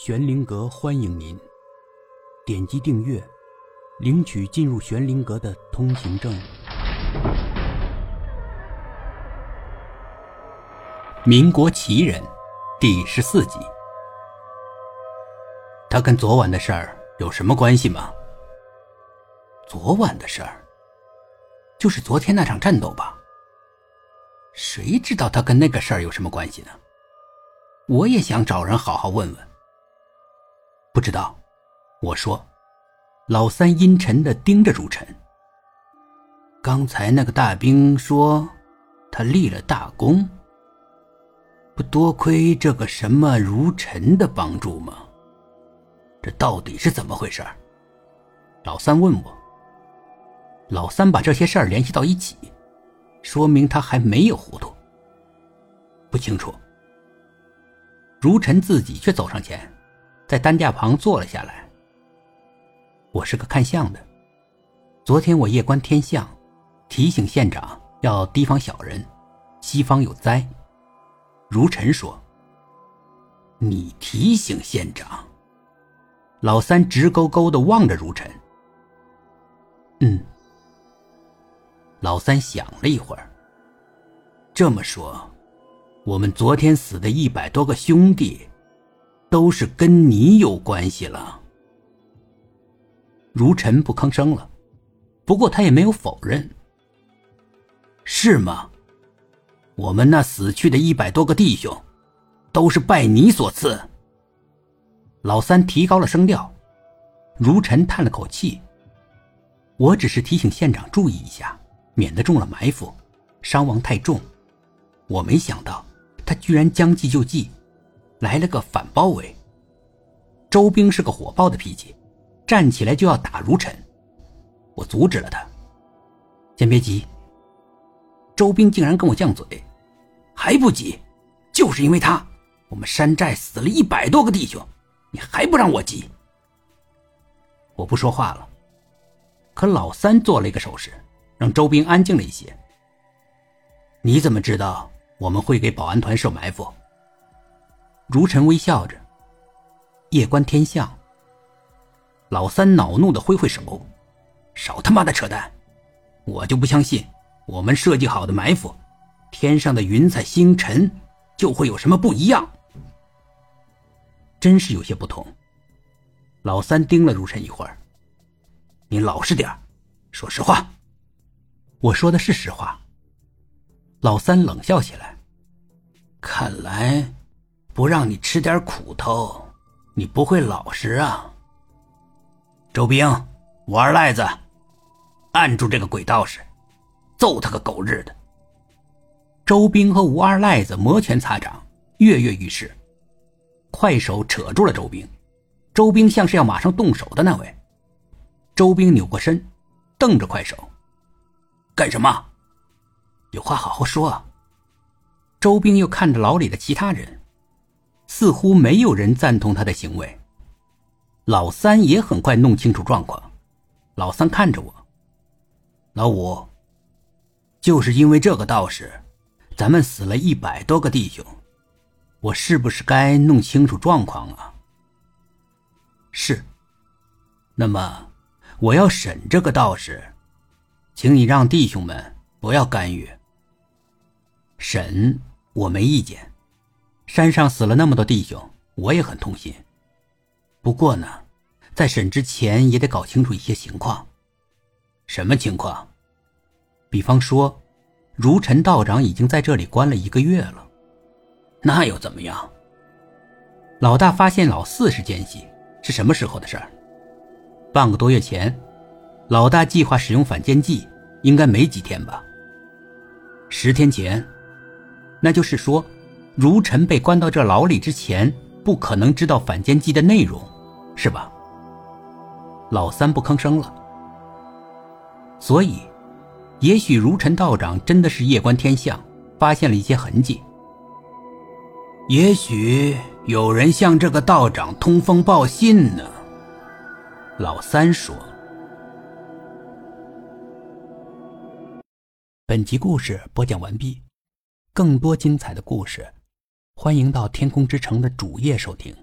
玄灵阁欢迎您，点击订阅，领取进入玄灵阁的通行证。民国奇人第十四集，他跟昨晚的事儿有什么关系吗？昨晚的事儿，就是昨天那场战斗吧？谁知道他跟那个事儿有什么关系呢？我也想找人好好问问。不知道，我说，老三阴沉的盯着如尘。刚才那个大兵说，他立了大功，不多亏这个什么如尘的帮助吗？这到底是怎么回事？老三问我。老三把这些事儿联系到一起，说明他还没有糊涂。不清楚。如尘自己却走上前。在担架旁坐了下来。我是个看相的，昨天我夜观天象，提醒县长要提防小人，西方有灾。如尘说：“你提醒县长。”老三直勾勾的望着如尘。嗯。老三想了一会儿。这么说，我们昨天死的一百多个兄弟。都是跟你有关系了。如尘不吭声了，不过他也没有否认。是吗？我们那死去的一百多个弟兄，都是拜你所赐。老三提高了声调，如尘叹了口气。我只是提醒县长注意一下，免得中了埋伏，伤亡太重。我没想到他居然将计就计。来了个反包围。周兵是个火爆的脾气，站起来就要打如尘，我阻止了他。先别急。周兵竟然跟我犟嘴，还不急？就是因为他，我们山寨死了一百多个弟兄，你还不让我急？我不说话了。可老三做了一个手势，让周兵安静了一些。你怎么知道我们会给保安团设埋伏？如尘微笑着，夜观天象。老三恼怒的挥挥手：“少他妈的扯淡！我就不相信，我们设计好的埋伏，天上的云彩星辰就会有什么不一样？真是有些不同。”老三盯了如尘一会儿：“你老实点说实话。”我说的是实话。老三冷笑起来：“看来……”不让你吃点苦头，你不会老实啊！周兵，吴二赖子，按住这个鬼道士，揍他个狗日的！周兵和吴二赖子摩拳擦掌，跃跃欲试。快手扯住了周兵，周兵像是要马上动手的那位。周兵扭过身，瞪着快手：“干什么？有话好好说。”周兵又看着牢里的其他人。似乎没有人赞同他的行为。老三也很快弄清楚状况。老三看着我：“老五，就是因为这个道士，咱们死了一百多个弟兄，我是不是该弄清楚状况啊？”“是。”“那么，我要审这个道士，请你让弟兄们不要干预。审，我没意见。”山上死了那么多弟兄，我也很痛心。不过呢，在审之前也得搞清楚一些情况。什么情况？比方说，如尘道长已经在这里关了一个月了，那又怎么样？老大发现老四是奸细，是什么时候的事儿？半个多月前，老大计划使用反间计，应该没几天吧？十天前，那就是说。如尘被关到这牢里之前，不可能知道反间计的内容，是吧？老三不吭声了。所以，也许如尘道长真的是夜观天象，发现了一些痕迹。也许有人向这个道长通风报信呢。老三说。本集故事播讲完毕，更多精彩的故事。欢迎到天空之城的主页收听。